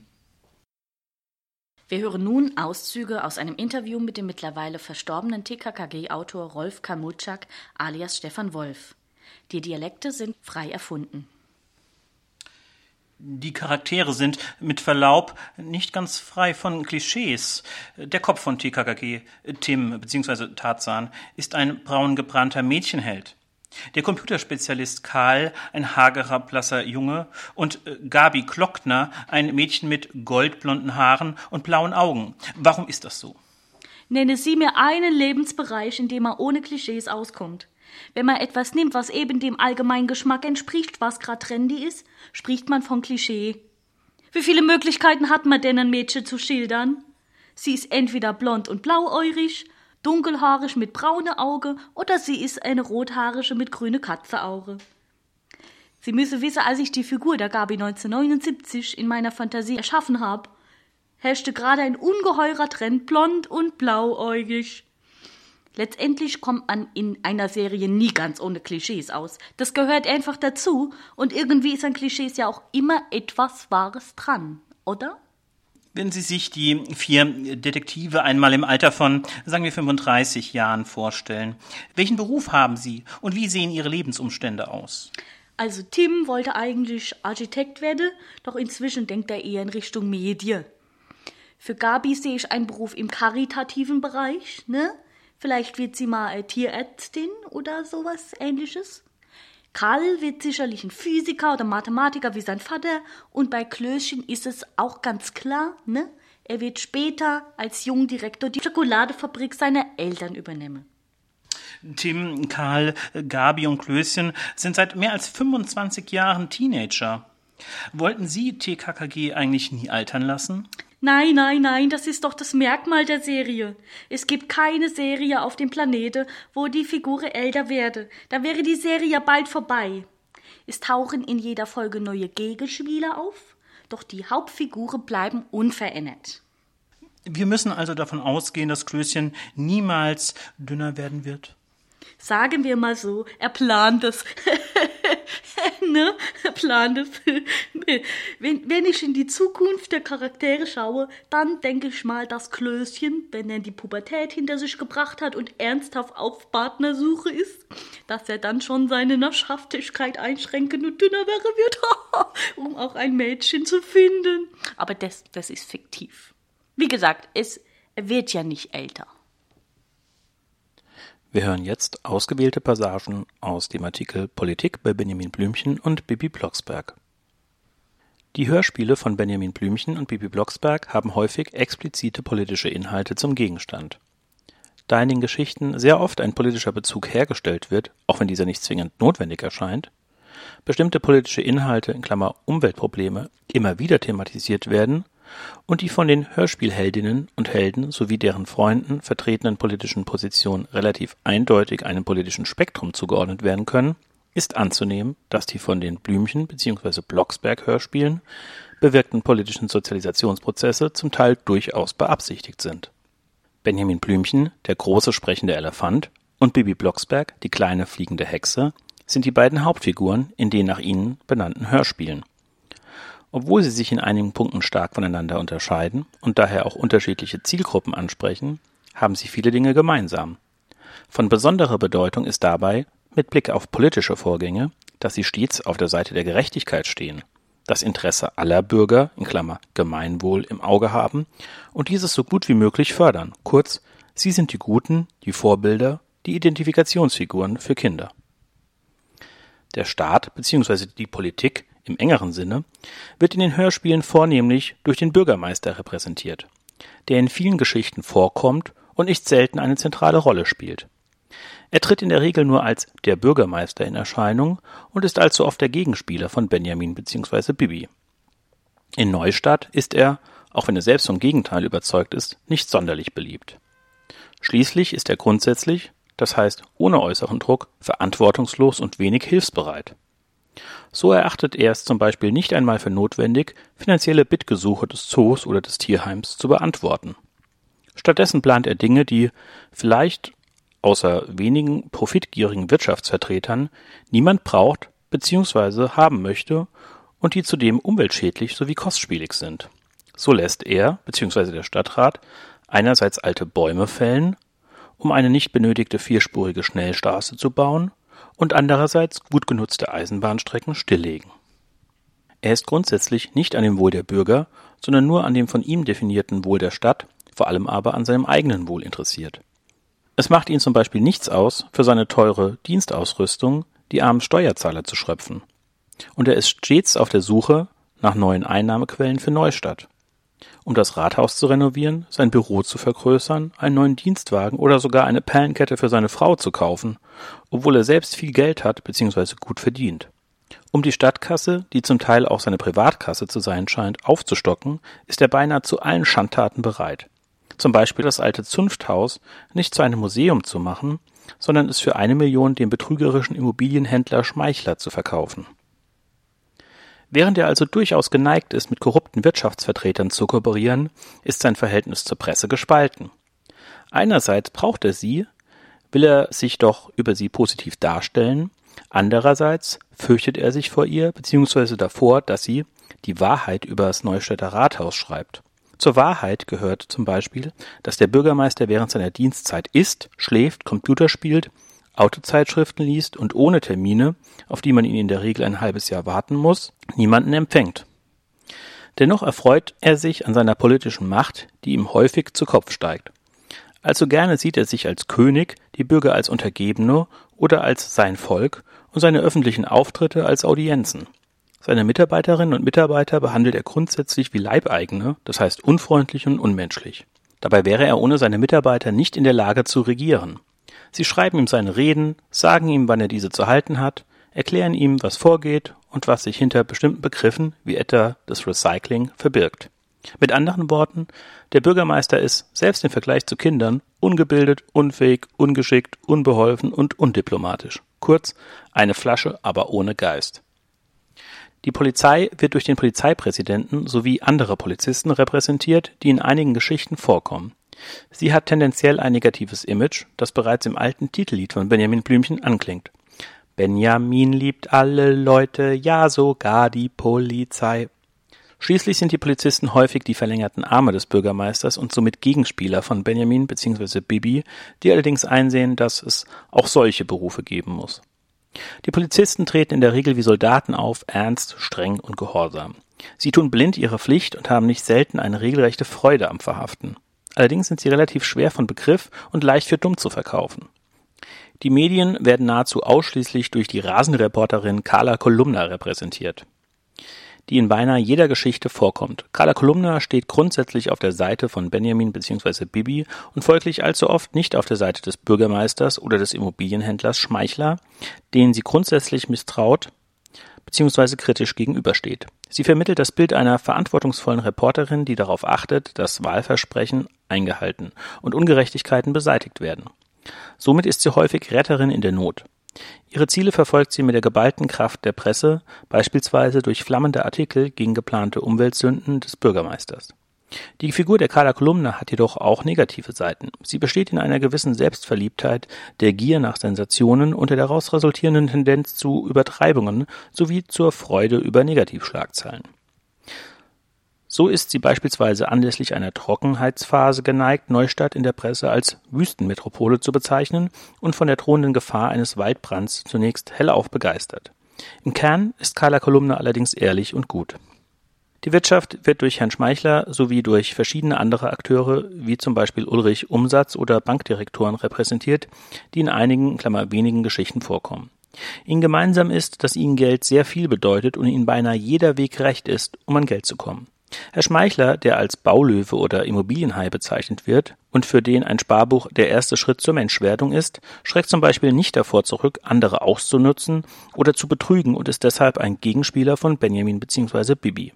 Wir hören nun Auszüge aus einem Interview mit dem mittlerweile verstorbenen TKKG-Autor Rolf Kamutschak alias Stefan Wolf. Die Dialekte sind frei erfunden. Die Charaktere sind, mit Verlaub, nicht ganz frei von Klischees. Der Kopf von TKKG, Tim bzw. Tarzan, ist ein braun gebrannter Mädchenheld. Der Computerspezialist Karl, ein hagerer, blasser Junge, und äh, Gabi Klockner, ein Mädchen mit goldblonden Haaren und blauen Augen. Warum ist das so? Nenne Sie mir einen Lebensbereich, in dem man ohne Klischees auskommt. Wenn man etwas nimmt, was eben dem allgemeinen Geschmack entspricht, was gerade trendy ist, spricht man von Klischee. Wie viele Möglichkeiten hat man denn, ein Mädchen zu schildern? Sie ist entweder blond und blauäugig, dunkelhaarig mit braune Auge oder sie ist eine rothaarige mit grüne Katzeauge. Sie müsse wissen, als ich die Figur der Gabi 1979 in meiner Fantasie erschaffen habe, herrschte gerade ein ungeheurer Trend blond und blauäugig. Letztendlich kommt man in einer Serie nie ganz ohne Klischees aus. Das gehört einfach dazu und irgendwie ist an Klischees ja auch immer etwas Wahres dran, oder? Wenn Sie sich die vier Detektive einmal im Alter von, sagen wir, 35 Jahren vorstellen, welchen Beruf haben Sie und wie sehen Ihre Lebensumstände aus? Also Tim wollte eigentlich Architekt werden, doch inzwischen denkt er eher in Richtung Medien. Für Gabi sehe ich einen Beruf im karitativen Bereich, ne? Vielleicht wird sie mal Tierärztin oder sowas ähnliches. Karl wird sicherlich ein Physiker oder Mathematiker wie sein Vater und bei Klößchen ist es auch ganz klar, ne? Er wird später als Jungdirektor die Schokoladefabrik seiner Eltern übernehmen. Tim, Karl, Gabi und Klößchen sind seit mehr als 25 Jahren Teenager. Wollten Sie TKKG eigentlich nie altern lassen? Nein, nein, nein, das ist doch das Merkmal der Serie. Es gibt keine Serie auf dem Planeten, wo die Figur älter werde. Da wäre die Serie ja bald vorbei. Es tauchen in jeder Folge neue Gegenspieler auf, doch die Hauptfiguren bleiben unverändert. Wir müssen also davon ausgehen, dass Klößchen niemals dünner werden wird. Sagen wir mal so, er plant es. ne? Plant es. wenn, wenn ich in die Zukunft der Charaktere schaue, dann denke ich mal, dass Klößchen, wenn er die Pubertät hinter sich gebracht hat und ernsthaft auf Partnersuche ist, dass er dann schon seine Naschhaftigkeit einschränken und dünner wäre wird, um auch ein Mädchen zu finden. Aber das, das ist fiktiv. Wie gesagt, es wird ja nicht älter. Wir hören jetzt ausgewählte Passagen aus dem Artikel Politik bei Benjamin Blümchen und Bibi Blocksberg. Die Hörspiele von Benjamin Blümchen und Bibi Blocksberg haben häufig explizite politische Inhalte zum Gegenstand. Da in den Geschichten sehr oft ein politischer Bezug hergestellt wird, auch wenn dieser nicht zwingend notwendig erscheint, bestimmte politische Inhalte in Klammer Umweltprobleme immer wieder thematisiert werden und die von den Hörspielheldinnen und Helden sowie deren Freunden vertretenen politischen Positionen relativ eindeutig einem politischen Spektrum zugeordnet werden können, ist anzunehmen, dass die von den Blümchen bzw. Blocksberg Hörspielen bewirkten politischen Sozialisationsprozesse zum Teil durchaus beabsichtigt sind. Benjamin Blümchen, der große sprechende Elefant, und Bibi Blocksberg, die kleine fliegende Hexe, sind die beiden Hauptfiguren in den nach ihnen benannten Hörspielen. Obwohl sie sich in einigen Punkten stark voneinander unterscheiden und daher auch unterschiedliche Zielgruppen ansprechen, haben sie viele Dinge gemeinsam. Von besonderer Bedeutung ist dabei, mit Blick auf politische Vorgänge, dass sie stets auf der Seite der Gerechtigkeit stehen, das Interesse aller Bürger in Klammer Gemeinwohl im Auge haben und dieses so gut wie möglich fördern. Kurz, sie sind die Guten, die Vorbilder, die Identifikationsfiguren für Kinder. Der Staat bzw. die Politik im engeren Sinne, wird in den Hörspielen vornehmlich durch den Bürgermeister repräsentiert, der in vielen Geschichten vorkommt und nicht selten eine zentrale Rolle spielt. Er tritt in der Regel nur als der Bürgermeister in Erscheinung und ist allzu oft der Gegenspieler von Benjamin bzw. Bibi. In Neustadt ist er, auch wenn er selbst vom Gegenteil überzeugt ist, nicht sonderlich beliebt. Schließlich ist er grundsätzlich, das heißt ohne äußeren Druck, verantwortungslos und wenig hilfsbereit. So erachtet er es zum Beispiel nicht einmal für notwendig, finanzielle Bittgesuche des Zoos oder des Tierheims zu beantworten. Stattdessen plant er Dinge, die vielleicht außer wenigen profitgierigen Wirtschaftsvertretern niemand braucht bzw. haben möchte und die zudem umweltschädlich sowie kostspielig sind. So lässt er bzw. der Stadtrat einerseits alte Bäume fällen, um eine nicht benötigte vierspurige Schnellstraße zu bauen und andererseits gut genutzte Eisenbahnstrecken stilllegen. Er ist grundsätzlich nicht an dem Wohl der Bürger, sondern nur an dem von ihm definierten Wohl der Stadt, vor allem aber an seinem eigenen Wohl interessiert. Es macht ihn zum Beispiel nichts aus, für seine teure Dienstausrüstung die armen Steuerzahler zu schröpfen. Und er ist stets auf der Suche nach neuen Einnahmequellen für Neustadt. Um das Rathaus zu renovieren, sein Büro zu vergrößern, einen neuen Dienstwagen oder sogar eine Perlenkette für seine Frau zu kaufen, obwohl er selbst viel Geld hat bzw. gut verdient. Um die Stadtkasse, die zum Teil auch seine Privatkasse zu sein scheint, aufzustocken, ist er beinahe zu allen Schandtaten bereit. Zum Beispiel das alte Zunfthaus nicht zu einem Museum zu machen, sondern es für eine Million dem betrügerischen Immobilienhändler Schmeichler zu verkaufen. Während er also durchaus geneigt ist, mit korrupten Wirtschaftsvertretern zu kooperieren, ist sein Verhältnis zur Presse gespalten. Einerseits braucht er sie, will er sich doch über sie positiv darstellen, andererseits fürchtet er sich vor ihr bzw. davor, dass sie die Wahrheit über das Neustädter Rathaus schreibt. Zur Wahrheit gehört zum Beispiel, dass der Bürgermeister während seiner Dienstzeit isst, schläft, Computer spielt, Autozeitschriften liest und ohne Termine, auf die man ihn in der Regel ein halbes Jahr warten muss, niemanden empfängt. Dennoch erfreut er sich an seiner politischen Macht, die ihm häufig zu Kopf steigt. Allzu gerne sieht er sich als König, die Bürger als Untergebene oder als sein Volk und seine öffentlichen Auftritte als Audienzen. Seine Mitarbeiterinnen und Mitarbeiter behandelt er grundsätzlich wie Leibeigene, das heißt unfreundlich und unmenschlich. Dabei wäre er ohne seine Mitarbeiter nicht in der Lage zu regieren. Sie schreiben ihm seine Reden, sagen ihm, wann er diese zu halten hat, erklären ihm, was vorgeht und was sich hinter bestimmten Begriffen, wie etwa das Recycling, verbirgt. Mit anderen Worten, der Bürgermeister ist, selbst im Vergleich zu Kindern, ungebildet, unfähig, ungeschickt, unbeholfen und undiplomatisch. Kurz, eine Flasche, aber ohne Geist. Die Polizei wird durch den Polizeipräsidenten sowie andere Polizisten repräsentiert, die in einigen Geschichten vorkommen. Sie hat tendenziell ein negatives Image, das bereits im alten Titellied von Benjamin Blümchen anklingt. Benjamin liebt alle Leute, ja sogar die Polizei. Schließlich sind die Polizisten häufig die verlängerten Arme des Bürgermeisters und somit Gegenspieler von Benjamin bzw. Bibi, die allerdings einsehen, dass es auch solche Berufe geben muss. Die Polizisten treten in der Regel wie Soldaten auf, ernst, streng und gehorsam. Sie tun blind ihre Pflicht und haben nicht selten eine regelrechte Freude am Verhaften. Allerdings sind sie relativ schwer von Begriff und leicht für dumm zu verkaufen. Die Medien werden nahezu ausschließlich durch die Rasenreporterin Carla Kolumna repräsentiert, die in beinahe jeder Geschichte vorkommt. Carla Kolumna steht grundsätzlich auf der Seite von Benjamin bzw. Bibi und folglich allzu oft nicht auf der Seite des Bürgermeisters oder des Immobilienhändlers Schmeichler, denen sie grundsätzlich misstraut bzw. kritisch gegenübersteht. Sie vermittelt das Bild einer verantwortungsvollen Reporterin, die darauf achtet, dass Wahlversprechen eingehalten und Ungerechtigkeiten beseitigt werden. Somit ist sie häufig Retterin in der Not. Ihre Ziele verfolgt sie mit der geballten Kraft der Presse, beispielsweise durch flammende Artikel gegen geplante Umweltsünden des Bürgermeisters. Die Figur der Carla Kolumna hat jedoch auch negative Seiten. Sie besteht in einer gewissen Selbstverliebtheit, der Gier nach Sensationen und der daraus resultierenden Tendenz zu Übertreibungen sowie zur Freude über Negativschlagzeilen. So ist sie beispielsweise anlässlich einer Trockenheitsphase geneigt, Neustadt in der Presse als Wüstenmetropole zu bezeichnen und von der drohenden Gefahr eines Waldbrands zunächst hellauf begeistert. Im Kern ist Carla Kolumna allerdings ehrlich und gut. Die Wirtschaft wird durch Herrn Schmeichler sowie durch verschiedene andere Akteure, wie zum Beispiel Ulrich Umsatz oder Bankdirektoren repräsentiert, die in einigen, Klammer wenigen Geschichten vorkommen. Ihnen gemeinsam ist, dass ihnen Geld sehr viel bedeutet und ihnen beinahe jeder Weg recht ist, um an Geld zu kommen. Herr Schmeichler, der als Baulöwe oder Immobilienhai bezeichnet wird und für den ein Sparbuch der erste Schritt zur Menschwerdung ist, schreckt zum Beispiel nicht davor zurück, andere auszunutzen oder zu betrügen und ist deshalb ein Gegenspieler von Benjamin bzw. Bibi.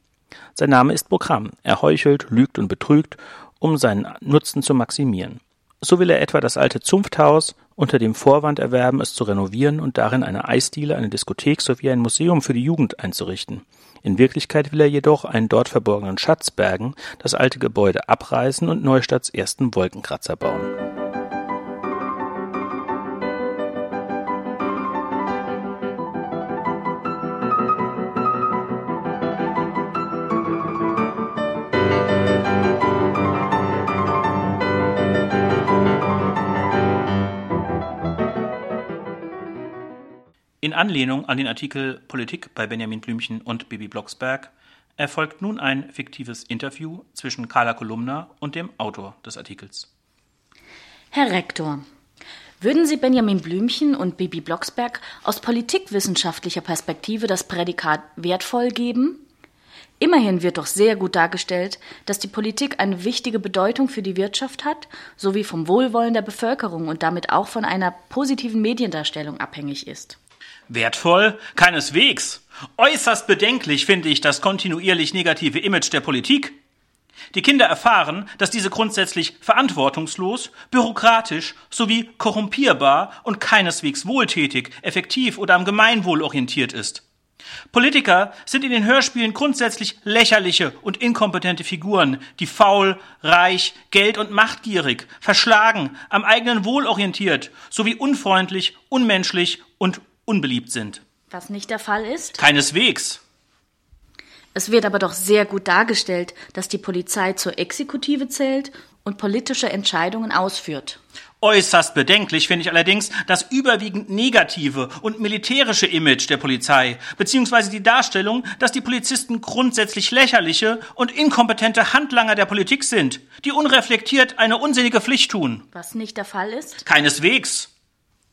Sein Name ist Programm. Er heuchelt, lügt und betrügt, um seinen Nutzen zu maximieren. So will er etwa das alte Zunfthaus unter dem Vorwand erwerben, es zu renovieren und darin eine Eisdiele, eine Diskothek sowie ein Museum für die Jugend einzurichten. In Wirklichkeit will er jedoch einen dort verborgenen Schatz bergen, das alte Gebäude abreißen und Neustadts ersten Wolkenkratzer bauen. In Anlehnung an den Artikel Politik bei Benjamin Blümchen und Bibi Blocksberg erfolgt nun ein fiktives Interview zwischen Carla Kolumna und dem Autor des Artikels. Herr Rektor, würden Sie Benjamin Blümchen und Bibi Blocksberg aus politikwissenschaftlicher Perspektive das Prädikat wertvoll geben? Immerhin wird doch sehr gut dargestellt, dass die Politik eine wichtige Bedeutung für die Wirtschaft hat, sowie vom Wohlwollen der Bevölkerung und damit auch von einer positiven Mediendarstellung abhängig ist. Wertvoll? Keineswegs. Äußerst bedenklich finde ich das kontinuierlich negative Image der Politik. Die Kinder erfahren, dass diese grundsätzlich verantwortungslos, bürokratisch sowie korrumpierbar und keineswegs wohltätig, effektiv oder am Gemeinwohl orientiert ist. Politiker sind in den Hörspielen grundsätzlich lächerliche und inkompetente Figuren, die faul, reich, geld- und machtgierig, verschlagen, am eigenen Wohl orientiert, sowie unfreundlich, unmenschlich und unbeliebt sind. Was nicht der Fall ist? Keineswegs. Es wird aber doch sehr gut dargestellt, dass die Polizei zur Exekutive zählt und politische Entscheidungen ausführt. Äußerst bedenklich finde ich allerdings das überwiegend negative und militärische Image der Polizei, beziehungsweise die Darstellung, dass die Polizisten grundsätzlich lächerliche und inkompetente Handlanger der Politik sind, die unreflektiert eine unsinnige Pflicht tun. Was nicht der Fall ist? Keineswegs.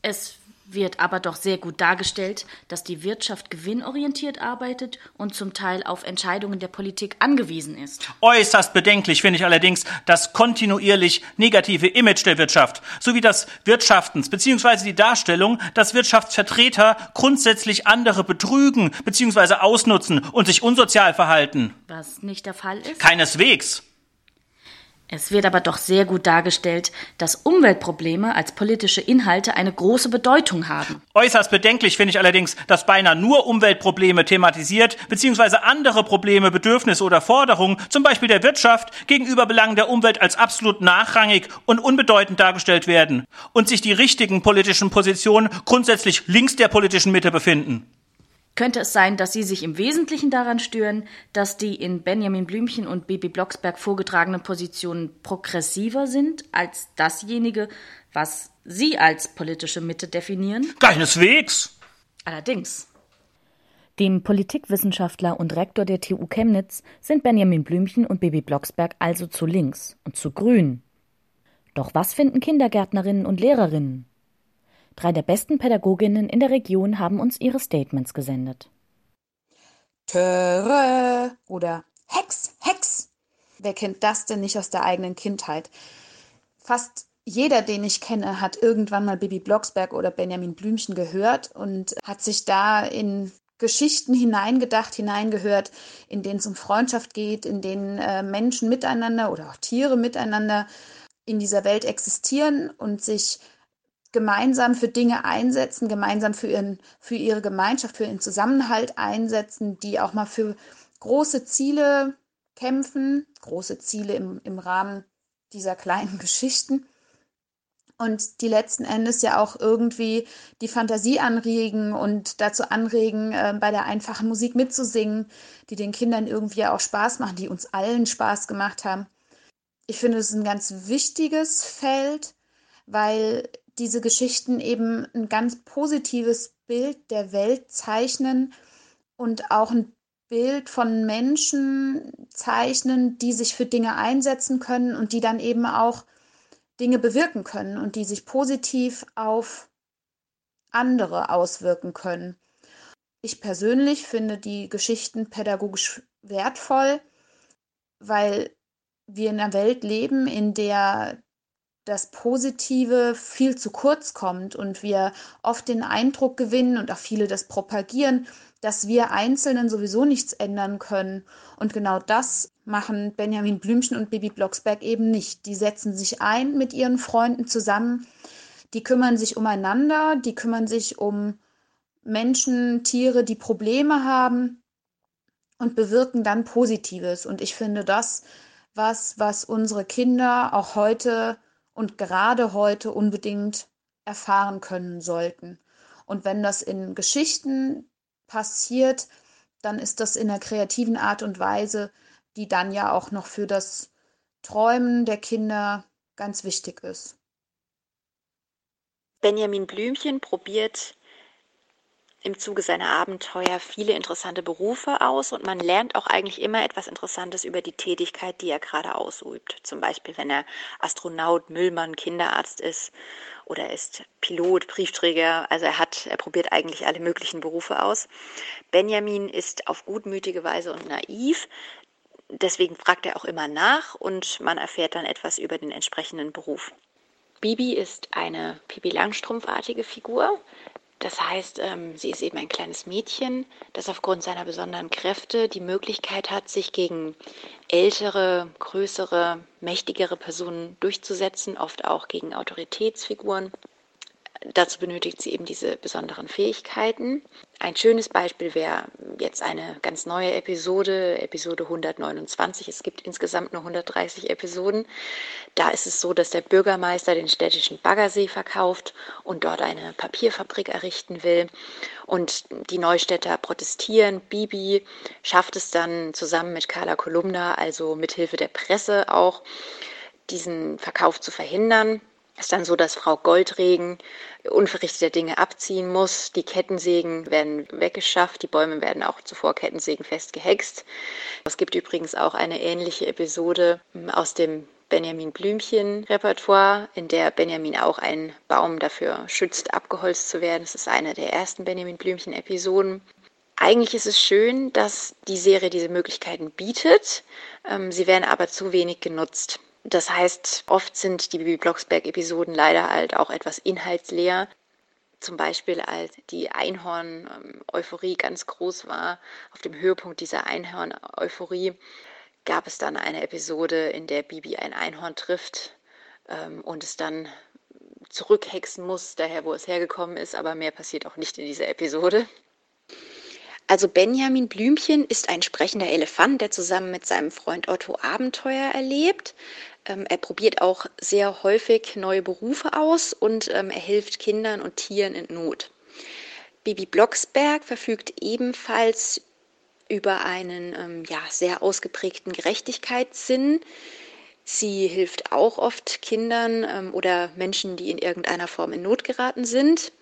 Es wird aber doch sehr gut dargestellt, dass die Wirtschaft gewinnorientiert arbeitet und zum Teil auf Entscheidungen der Politik angewiesen ist. Äußerst bedenklich finde ich allerdings das kontinuierlich negative Image der Wirtschaft sowie das Wirtschaftens bzw. die Darstellung, dass Wirtschaftsvertreter grundsätzlich andere betrügen bzw. ausnutzen und sich unsozial verhalten. Was nicht der Fall ist? Keineswegs. Es wird aber doch sehr gut dargestellt, dass Umweltprobleme als politische Inhalte eine große Bedeutung haben. Äußerst bedenklich finde ich allerdings, dass beinahe nur Umweltprobleme thematisiert bzw. andere Probleme, Bedürfnisse oder Forderungen, zum Beispiel der Wirtschaft, gegenüber Belangen der Umwelt als absolut nachrangig und unbedeutend dargestellt werden und sich die richtigen politischen Positionen grundsätzlich links der politischen Mitte befinden. Könnte es sein, dass Sie sich im Wesentlichen daran stören, dass die in Benjamin Blümchen und Bibi Blocksberg vorgetragenen Positionen progressiver sind als dasjenige, was Sie als politische Mitte definieren? Keineswegs. Allerdings. Dem Politikwissenschaftler und Rektor der TU Chemnitz sind Benjamin Blümchen und Bibi Blocksberg also zu links und zu grün. Doch was finden Kindergärtnerinnen und Lehrerinnen? Drei der besten Pädagoginnen in der Region haben uns ihre Statements gesendet. Töre oder Hex, Hex. Wer kennt das denn nicht aus der eigenen Kindheit? Fast jeder, den ich kenne, hat irgendwann mal Bibi Blocksberg oder Benjamin Blümchen gehört und hat sich da in Geschichten hineingedacht, hineingehört, in denen es um Freundschaft geht, in denen äh, Menschen miteinander oder auch Tiere miteinander in dieser Welt existieren und sich gemeinsam für Dinge einsetzen, gemeinsam für, ihren, für ihre Gemeinschaft, für ihren Zusammenhalt einsetzen, die auch mal für große Ziele kämpfen, große Ziele im, im Rahmen dieser kleinen Geschichten und die letzten Endes ja auch irgendwie die Fantasie anregen und dazu anregen, äh, bei der einfachen Musik mitzusingen, die den Kindern irgendwie auch Spaß machen, die uns allen Spaß gemacht haben. Ich finde, es ist ein ganz wichtiges Feld, weil diese Geschichten eben ein ganz positives Bild der Welt zeichnen und auch ein Bild von Menschen zeichnen, die sich für Dinge einsetzen können und die dann eben auch Dinge bewirken können und die sich positiv auf andere auswirken können. Ich persönlich finde die Geschichten pädagogisch wertvoll, weil wir in einer Welt leben, in der das Positive viel zu kurz kommt und wir oft den Eindruck gewinnen und auch viele das propagieren, dass wir Einzelnen sowieso nichts ändern können. Und genau das machen Benjamin Blümchen und Bibi Blocksberg eben nicht. Die setzen sich ein mit ihren Freunden zusammen, die kümmern sich umeinander, die kümmern sich um Menschen, Tiere, die Probleme haben und bewirken dann Positives. Und ich finde das was, was unsere Kinder auch heute und gerade heute unbedingt erfahren können sollten. Und wenn das in Geschichten passiert, dann ist das in einer kreativen Art und Weise, die dann ja auch noch für das Träumen der Kinder ganz wichtig ist. Benjamin Blümchen probiert im Zuge seiner Abenteuer viele interessante Berufe aus und man lernt auch eigentlich immer etwas Interessantes über die Tätigkeit, die er gerade ausübt. Zum Beispiel, wenn er Astronaut, Müllmann, Kinderarzt ist oder er ist Pilot, Briefträger. Also er hat, er probiert eigentlich alle möglichen Berufe aus. Benjamin ist auf gutmütige Weise und naiv. Deswegen fragt er auch immer nach und man erfährt dann etwas über den entsprechenden Beruf. Bibi ist eine Pipi Langstrumpfartige Figur. Das heißt, ähm, sie ist eben ein kleines Mädchen, das aufgrund seiner besonderen Kräfte die Möglichkeit hat, sich gegen ältere, größere, mächtigere Personen durchzusetzen, oft auch gegen Autoritätsfiguren. Dazu benötigt sie eben diese besonderen Fähigkeiten. Ein schönes Beispiel wäre jetzt eine ganz neue Episode, Episode 129. Es gibt insgesamt nur 130 Episoden. Da ist es so, dass der Bürgermeister den städtischen Baggersee verkauft und dort eine Papierfabrik errichten will. Und die Neustädter protestieren. Bibi schafft es dann zusammen mit Carla Kolumna, also mithilfe der Presse auch, diesen Verkauf zu verhindern ist dann so, dass Frau Goldregen unverrichteter Dinge abziehen muss. Die Kettensägen werden weggeschafft, die Bäume werden auch zuvor Kettensägen festgehext. Es gibt übrigens auch eine ähnliche Episode aus dem Benjamin Blümchen Repertoire, in der Benjamin auch einen Baum dafür schützt, abgeholzt zu werden. Das ist eine der ersten Benjamin Blümchen Episoden. Eigentlich ist es schön, dass die Serie diese Möglichkeiten bietet. Ähm, sie werden aber zu wenig genutzt. Das heißt, oft sind die Bibi Blocksberg-Episoden leider halt auch etwas inhaltsleer. Zum Beispiel, als die Einhorn-Euphorie ganz groß war, auf dem Höhepunkt dieser Einhorn-Euphorie gab es dann eine Episode, in der Bibi ein Einhorn trifft ähm, und es dann zurückhexen muss, daher wo es hergekommen ist, aber mehr passiert auch nicht in dieser Episode. Also Benjamin Blümchen ist ein sprechender Elefant, der zusammen mit seinem Freund Otto Abenteuer erlebt. Ähm, er probiert auch sehr häufig neue Berufe aus und ähm, er hilft Kindern und Tieren in Not. Bibi Blocksberg verfügt ebenfalls über einen ähm, ja, sehr ausgeprägten Gerechtigkeitssinn. Sie hilft auch oft Kindern ähm, oder Menschen, die in irgendeiner Form in Not geraten sind.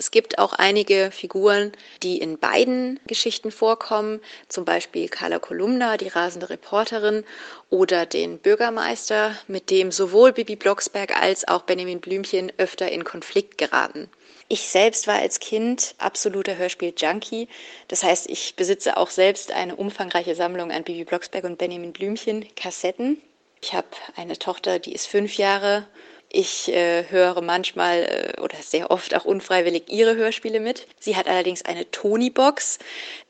Es gibt auch einige Figuren, die in beiden Geschichten vorkommen, zum Beispiel Carla Kolumna, die rasende Reporterin, oder den Bürgermeister, mit dem sowohl Bibi Blocksberg als auch Benjamin Blümchen öfter in Konflikt geraten. Ich selbst war als Kind absoluter Hörspiel-Junkie. Das heißt, ich besitze auch selbst eine umfangreiche Sammlung an Bibi Blocksberg und Benjamin Blümchen Kassetten. Ich habe eine Tochter, die ist fünf Jahre ich äh, höre manchmal äh, oder sehr oft auch unfreiwillig ihre Hörspiele mit. Sie hat allerdings eine Tony-Box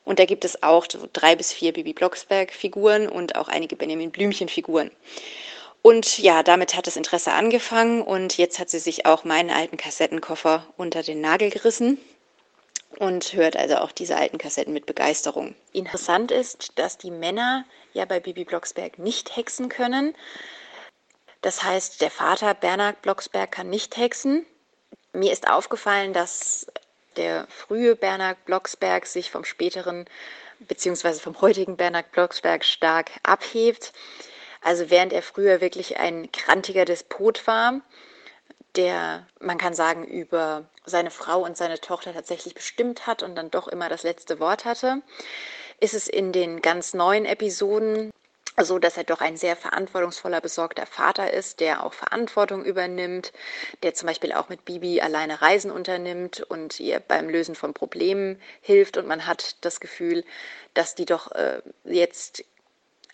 und da gibt es auch so drei bis vier Bibi Blocksberg-Figuren und auch einige Benjamin Blümchen-Figuren. Und ja, damit hat das Interesse angefangen und jetzt hat sie sich auch meinen alten Kassettenkoffer unter den Nagel gerissen und hört also auch diese alten Kassetten mit Begeisterung. Interessant ist, dass die Männer ja bei Bibi Blocksberg nicht hexen können, das heißt, der Vater Bernhard Blocksberg kann nicht hexen. Mir ist aufgefallen, dass der frühe Bernhard Blocksberg sich vom späteren bzw. vom heutigen Bernhard Blocksberg stark abhebt. Also während er früher wirklich ein krantiger Despot war, der, man kann sagen, über seine Frau und seine Tochter tatsächlich bestimmt hat und dann doch immer das letzte Wort hatte, ist es in den ganz neuen Episoden so dass er doch ein sehr verantwortungsvoller, besorgter Vater ist, der auch Verantwortung übernimmt, der zum Beispiel auch mit Bibi alleine Reisen unternimmt und ihr beim Lösen von Problemen hilft. Und man hat das Gefühl, dass die doch äh, jetzt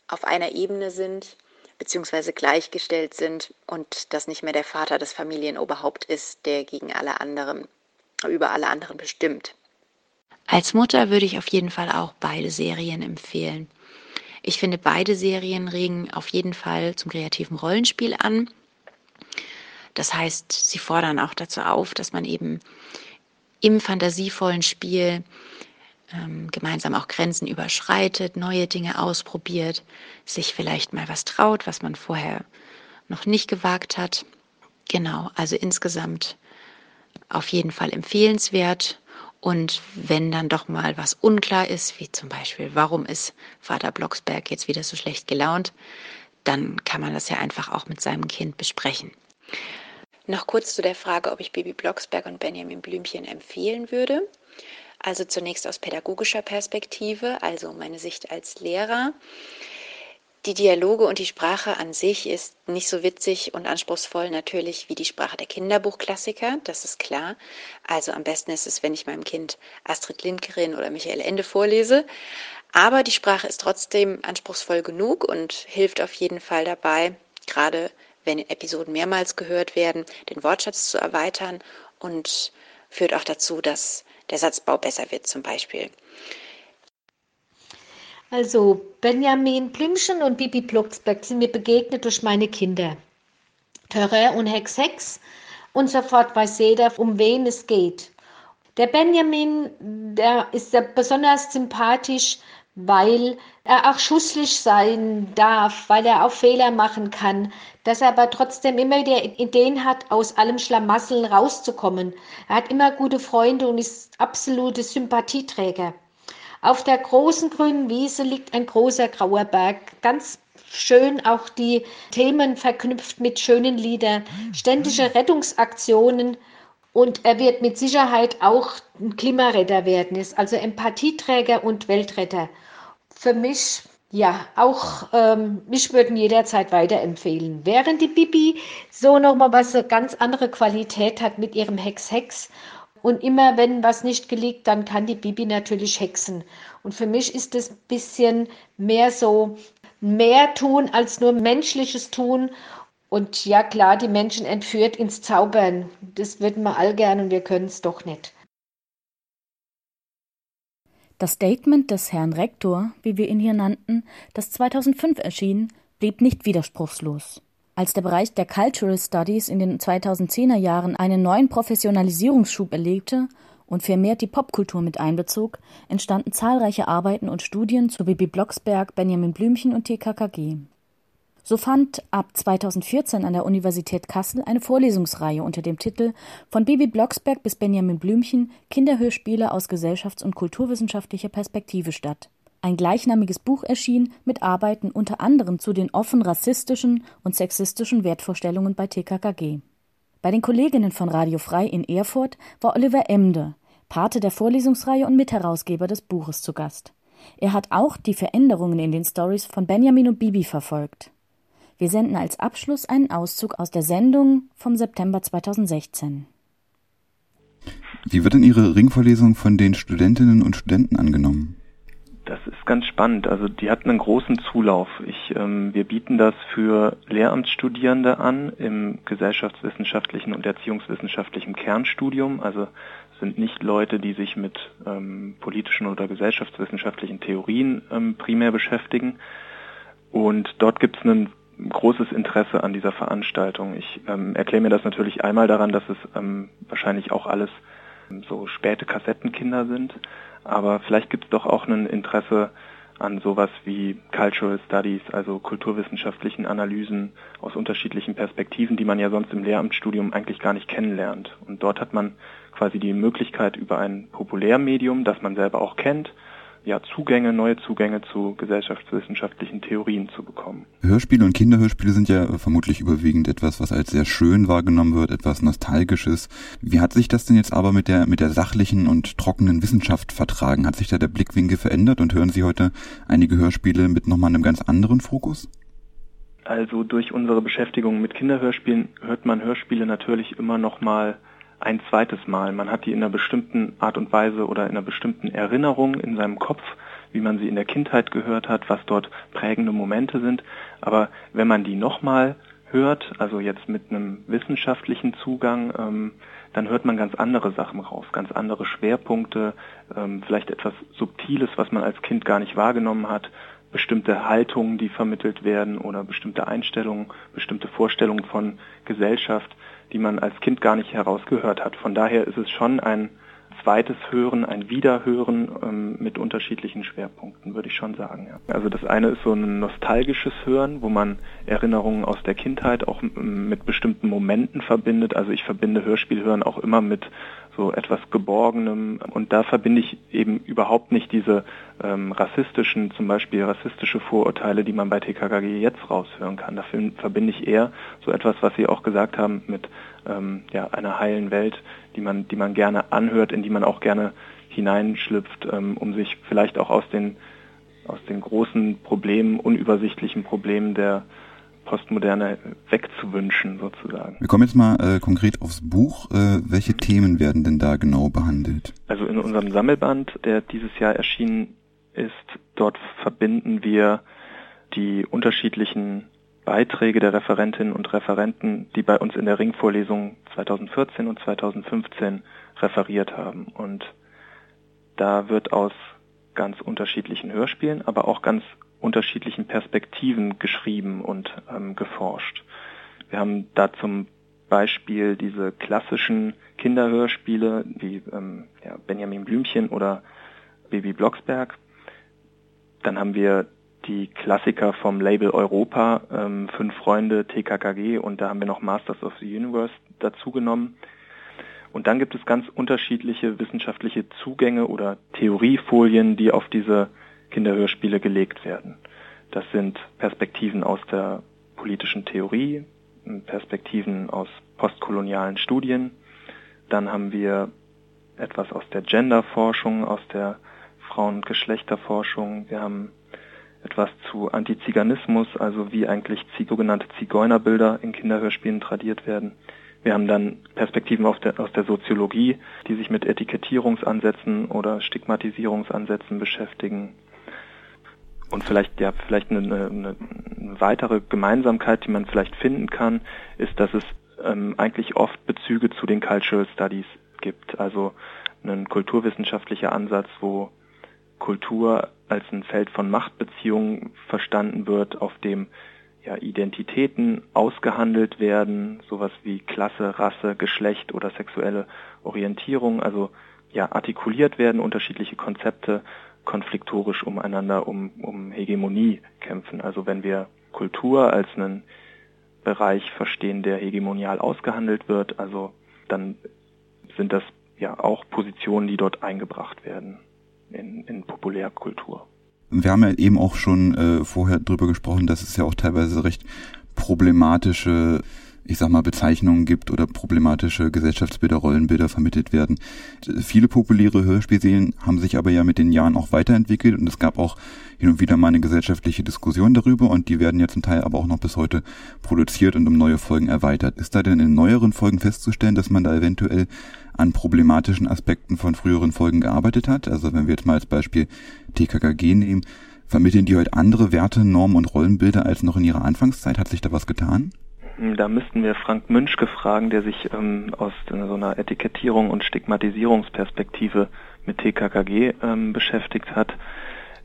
auf einer Ebene sind, beziehungsweise gleichgestellt sind und dass nicht mehr der Vater des Familienoberhaupt ist, der gegen alle anderen, über alle anderen bestimmt. Als Mutter würde ich auf jeden Fall auch beide Serien empfehlen. Ich finde, beide Serien regen auf jeden Fall zum kreativen Rollenspiel an. Das heißt, sie fordern auch dazu auf, dass man eben im fantasievollen Spiel ähm, gemeinsam auch Grenzen überschreitet, neue Dinge ausprobiert, sich vielleicht mal was traut, was man vorher noch nicht gewagt hat. Genau, also insgesamt auf jeden Fall empfehlenswert. Und wenn dann doch mal was unklar ist, wie zum Beispiel, warum ist Vater Blocksberg jetzt wieder so schlecht gelaunt, dann kann man das ja einfach auch mit seinem Kind besprechen. Noch kurz zu der Frage, ob ich Baby Blocksberg und Benjamin Blümchen empfehlen würde. Also zunächst aus pädagogischer Perspektive, also meine Sicht als Lehrer. Die Dialoge und die Sprache an sich ist nicht so witzig und anspruchsvoll natürlich wie die Sprache der Kinderbuchklassiker, das ist klar. Also am besten ist es, wenn ich meinem Kind Astrid Lindgren oder Michael Ende vorlese. Aber die Sprache ist trotzdem anspruchsvoll genug und hilft auf jeden Fall dabei, gerade wenn Episoden mehrmals gehört werden, den Wortschatz zu erweitern und führt auch dazu, dass der Satzbau besser wird zum Beispiel. Also Benjamin Blümchen und Bibi Blocksberg sind mir begegnet durch meine Kinder. Terrain und Hex Hex und sofort weiß jeder, um wen es geht. Der Benjamin, der ist ja besonders sympathisch, weil er auch schusslich sein darf, weil er auch Fehler machen kann, dass er aber trotzdem immer wieder Ideen hat, aus allem Schlamassel rauszukommen. Er hat immer gute Freunde und ist absolute Sympathieträger. Auf der großen grünen Wiese liegt ein großer grauer Berg, ganz schön auch die Themen verknüpft mit schönen Liedern, ständige Rettungsaktionen und er wird mit Sicherheit auch ein Klimaretter werden, ist also Empathieträger und Weltretter. Für mich ja, auch ähm, mich würden jederzeit weiterempfehlen. Während die Bibi so nochmal was eine ganz andere Qualität hat mit ihrem Hex-Hex und immer wenn was nicht gelingt, dann kann die Bibi natürlich hexen. Und für mich ist es ein bisschen mehr so, mehr tun als nur menschliches Tun. Und ja klar, die Menschen entführt ins Zaubern. Das würden wir all gern und wir können es doch nicht. Das Statement des Herrn Rektor, wie wir ihn hier nannten, das 2005 erschien, blieb nicht widerspruchslos. Als der Bereich der Cultural Studies in den 2010er Jahren einen neuen Professionalisierungsschub erlebte und vermehrt die Popkultur mit einbezog, entstanden zahlreiche Arbeiten und Studien zu Bibi Blocksberg, Benjamin Blümchen und TKKG. So fand ab 2014 an der Universität Kassel eine Vorlesungsreihe unter dem Titel Von Bibi Blocksberg bis Benjamin Blümchen Kinderhörspiele aus gesellschafts- und kulturwissenschaftlicher Perspektive statt ein gleichnamiges Buch erschien mit Arbeiten unter anderem zu den offen rassistischen und sexistischen Wertvorstellungen bei TKKG. Bei den Kolleginnen von Radio Frei in Erfurt war Oliver Emde, Pate der Vorlesungsreihe und Mitherausgeber des Buches zu Gast. Er hat auch die Veränderungen in den Stories von Benjamin und Bibi verfolgt. Wir senden als Abschluss einen Auszug aus der Sendung vom September 2016. Wie wird denn Ihre Ringvorlesung von den Studentinnen und Studenten angenommen? Das ist ganz spannend. Also die hatten einen großen Zulauf. Ich, ähm, wir bieten das für Lehramtsstudierende an im gesellschaftswissenschaftlichen und erziehungswissenschaftlichen Kernstudium. Also sind nicht Leute, die sich mit ähm, politischen oder gesellschaftswissenschaftlichen Theorien ähm, primär beschäftigen. Und dort gibt es ein großes Interesse an dieser Veranstaltung. Ich ähm, erkläre mir das natürlich einmal daran, dass es ähm, wahrscheinlich auch alles ähm, so späte Kassettenkinder sind aber vielleicht gibt es doch auch ein Interesse an sowas wie Cultural Studies, also kulturwissenschaftlichen Analysen aus unterschiedlichen Perspektiven, die man ja sonst im Lehramtsstudium eigentlich gar nicht kennenlernt. Und dort hat man quasi die Möglichkeit über ein Populärmedium, das man selber auch kennt, ja, Zugänge, neue Zugänge zu gesellschaftswissenschaftlichen Theorien zu bekommen. Hörspiele und Kinderhörspiele sind ja vermutlich überwiegend etwas, was als sehr schön wahrgenommen wird, etwas Nostalgisches. Wie hat sich das denn jetzt aber mit der, mit der sachlichen und trockenen Wissenschaft vertragen? Hat sich da der Blickwinkel verändert und hören Sie heute einige Hörspiele mit nochmal einem ganz anderen Fokus? Also durch unsere Beschäftigung mit Kinderhörspielen hört man Hörspiele natürlich immer noch mal ein zweites Mal. Man hat die in einer bestimmten Art und Weise oder in einer bestimmten Erinnerung in seinem Kopf, wie man sie in der Kindheit gehört hat, was dort prägende Momente sind. Aber wenn man die nochmal hört, also jetzt mit einem wissenschaftlichen Zugang, ähm, dann hört man ganz andere Sachen raus, ganz andere Schwerpunkte, ähm, vielleicht etwas Subtiles, was man als Kind gar nicht wahrgenommen hat, bestimmte Haltungen, die vermittelt werden oder bestimmte Einstellungen, bestimmte Vorstellungen von Gesellschaft die man als Kind gar nicht herausgehört hat. Von daher ist es schon ein zweites Hören, ein Wiederhören ähm, mit unterschiedlichen Schwerpunkten, würde ich schon sagen. Ja. Also das eine ist so ein nostalgisches Hören, wo man Erinnerungen aus der Kindheit auch mit bestimmten Momenten verbindet. Also ich verbinde Hörspielhören auch immer mit so etwas Geborgenem. Und da verbinde ich eben überhaupt nicht diese ähm, rassistischen, zum Beispiel rassistische Vorurteile, die man bei TKKG jetzt raushören kann. Dafür verbinde ich eher so etwas, was Sie auch gesagt haben, mit ähm, ja, einer heilen Welt, die man, die man gerne anhört, in die man auch gerne hineinschlüpft, ähm, um sich vielleicht auch aus den, aus den großen Problemen, unübersichtlichen Problemen der Postmoderne wegzuwünschen, sozusagen. Wir kommen jetzt mal äh, konkret aufs Buch. Äh, welche Themen werden denn da genau behandelt? Also in unserem Sammelband, der dieses Jahr erschienen ist, dort verbinden wir die unterschiedlichen Beiträge der Referentinnen und Referenten, die bei uns in der Ringvorlesung 2014 und 2015 referiert haben. Und da wird aus ganz unterschiedlichen Hörspielen, aber auch ganz unterschiedlichen Perspektiven geschrieben und ähm, geforscht. Wir haben da zum Beispiel diese klassischen Kinderhörspiele wie ähm, ja, Benjamin Blümchen oder Baby Blocksberg. Dann haben wir die Klassiker vom Label Europa, ähm, Fünf Freunde, TKKG und da haben wir noch Masters of the Universe dazugenommen. Und dann gibt es ganz unterschiedliche wissenschaftliche Zugänge oder Theoriefolien, die auf diese Kinderhörspiele gelegt werden. Das sind Perspektiven aus der politischen Theorie, Perspektiven aus postkolonialen Studien. Dann haben wir etwas aus der Genderforschung, aus der Frauen- und Geschlechterforschung. Wir haben etwas zu Antiziganismus, also wie eigentlich sogenannte Zigeunerbilder in Kinderhörspielen tradiert werden. Wir haben dann Perspektiven der, aus der Soziologie, die sich mit Etikettierungsansätzen oder Stigmatisierungsansätzen beschäftigen. Und vielleicht, ja, vielleicht eine, eine, eine weitere Gemeinsamkeit, die man vielleicht finden kann, ist, dass es ähm, eigentlich oft Bezüge zu den Cultural Studies gibt. Also ein kulturwissenschaftlicher Ansatz, wo Kultur als ein Feld von Machtbeziehungen verstanden wird, auf dem ja, Identitäten ausgehandelt werden, sowas wie Klasse, Rasse, Geschlecht oder sexuelle Orientierung, also ja, artikuliert werden, unterschiedliche Konzepte konfliktorisch umeinander um, um Hegemonie kämpfen. Also wenn wir Kultur als einen Bereich verstehen, der hegemonial ausgehandelt wird, also dann sind das ja auch Positionen, die dort eingebracht werden in, in Populärkultur. Wir haben ja eben auch schon äh, vorher drüber gesprochen, dass es ja auch teilweise recht problematische ich sag mal, Bezeichnungen gibt oder problematische Gesellschaftsbilder, Rollenbilder vermittelt werden. Viele populäre Hörspielserien haben sich aber ja mit den Jahren auch weiterentwickelt und es gab auch hin und wieder mal eine gesellschaftliche Diskussion darüber und die werden ja zum Teil aber auch noch bis heute produziert und um neue Folgen erweitert. Ist da denn in neueren Folgen festzustellen, dass man da eventuell an problematischen Aspekten von früheren Folgen gearbeitet hat? Also wenn wir jetzt mal als Beispiel TKKG nehmen, vermitteln die heute andere Werte, Normen und Rollenbilder als noch in ihrer Anfangszeit? Hat sich da was getan? Da müssten wir Frank Münchke fragen, der sich ähm, aus so einer Etikettierung und Stigmatisierungsperspektive mit TKKG ähm, beschäftigt hat.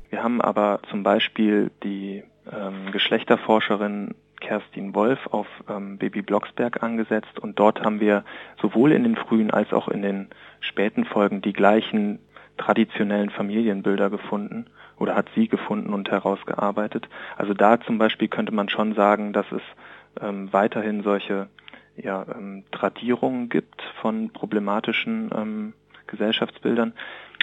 Wir haben aber zum Beispiel die ähm, Geschlechterforscherin Kerstin Wolf auf ähm, Baby Blocksberg angesetzt und dort haben wir sowohl in den frühen als auch in den späten Folgen die gleichen traditionellen Familienbilder gefunden oder hat sie gefunden und herausgearbeitet. Also da zum Beispiel könnte man schon sagen, dass es ähm, weiterhin solche ja, ähm, Tradierungen gibt von problematischen ähm, Gesellschaftsbildern.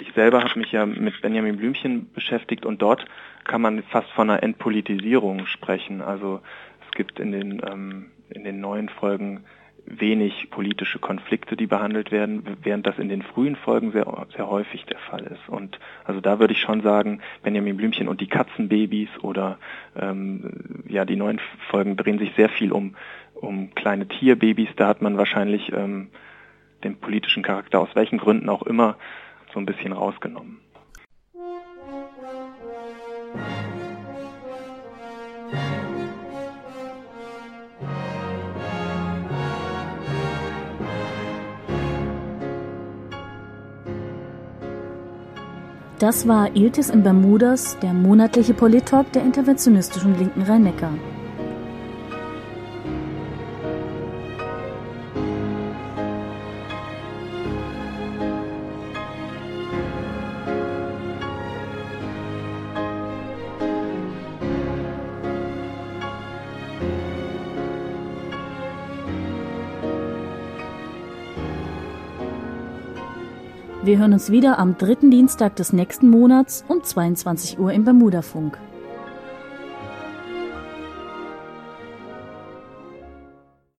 Ich selber habe mich ja mit Benjamin Blümchen beschäftigt und dort kann man fast von einer Entpolitisierung sprechen. Also es gibt in den, ähm, in den neuen Folgen wenig politische Konflikte, die behandelt werden, während das in den frühen Folgen sehr, sehr häufig der Fall ist. Und also da würde ich schon sagen, Benjamin Blümchen und die Katzenbabys oder ähm, ja, die neuen Folgen drehen sich sehr viel um, um kleine Tierbabys. Da hat man wahrscheinlich ähm, den politischen Charakter aus welchen Gründen auch immer so ein bisschen rausgenommen. Das war Iltis in Bermudas, der monatliche Polit-Talk der interventionistischen Linken Rhein-Neckar. Wir hören uns wieder am dritten Dienstag des nächsten Monats um 22 Uhr im Bermudafunk.